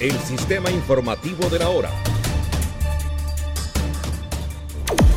el sistema informativo de la hora.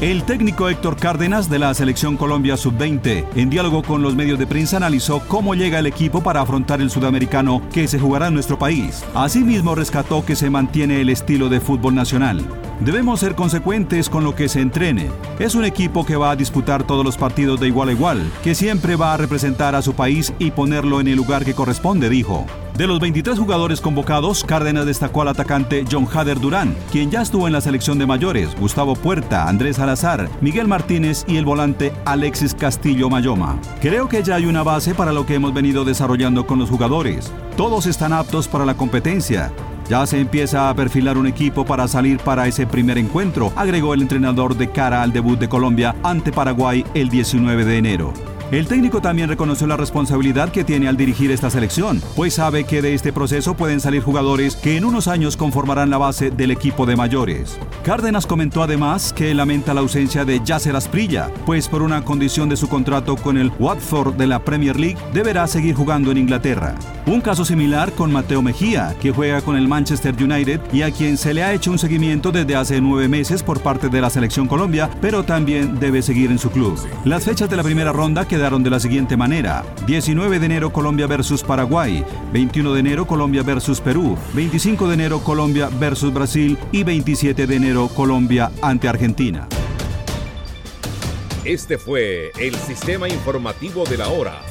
El técnico Héctor Cárdenas de la Selección Colombia Sub-20, en diálogo con los medios de prensa, analizó cómo llega el equipo para afrontar el sudamericano que se jugará en nuestro país. Asimismo, rescató que se mantiene el estilo de fútbol nacional. Debemos ser consecuentes con lo que se entrene. Es un equipo que va a disputar todos los partidos de igual a igual, que siempre va a representar a su país y ponerlo en el lugar que corresponde, dijo. De los 23 jugadores convocados, Cárdenas destacó al atacante John Hader Durán, quien ya estuvo en la selección de mayores, Gustavo Puerta, Andrés Salazar, Miguel Martínez y el volante Alexis Castillo Mayoma. Creo que ya hay una base para lo que hemos venido desarrollando con los jugadores. Todos están aptos para la competencia. Ya se empieza a perfilar un equipo para salir para ese primer encuentro, agregó el entrenador de cara al debut de Colombia ante Paraguay el 19 de enero. El técnico también reconoció la responsabilidad que tiene al dirigir esta selección, pues sabe que de este proceso pueden salir jugadores que en unos años conformarán la base del equipo de mayores. Cárdenas comentó además que lamenta la ausencia de Yasser Asprilla, pues por una condición de su contrato con el Watford de la Premier League deberá seguir jugando en Inglaterra. Un caso similar con Mateo Mejía, que juega con el Manchester United y a quien se le ha hecho un seguimiento desde hace nueve meses por parte de la selección Colombia, pero también debe seguir en su club. Las fechas de la primera ronda quedaron de la siguiente manera. 19 de enero Colombia versus Paraguay, 21 de enero Colombia versus Perú, 25 de enero Colombia versus Brasil y 27 de enero Colombia ante Argentina. Este fue el sistema informativo de la hora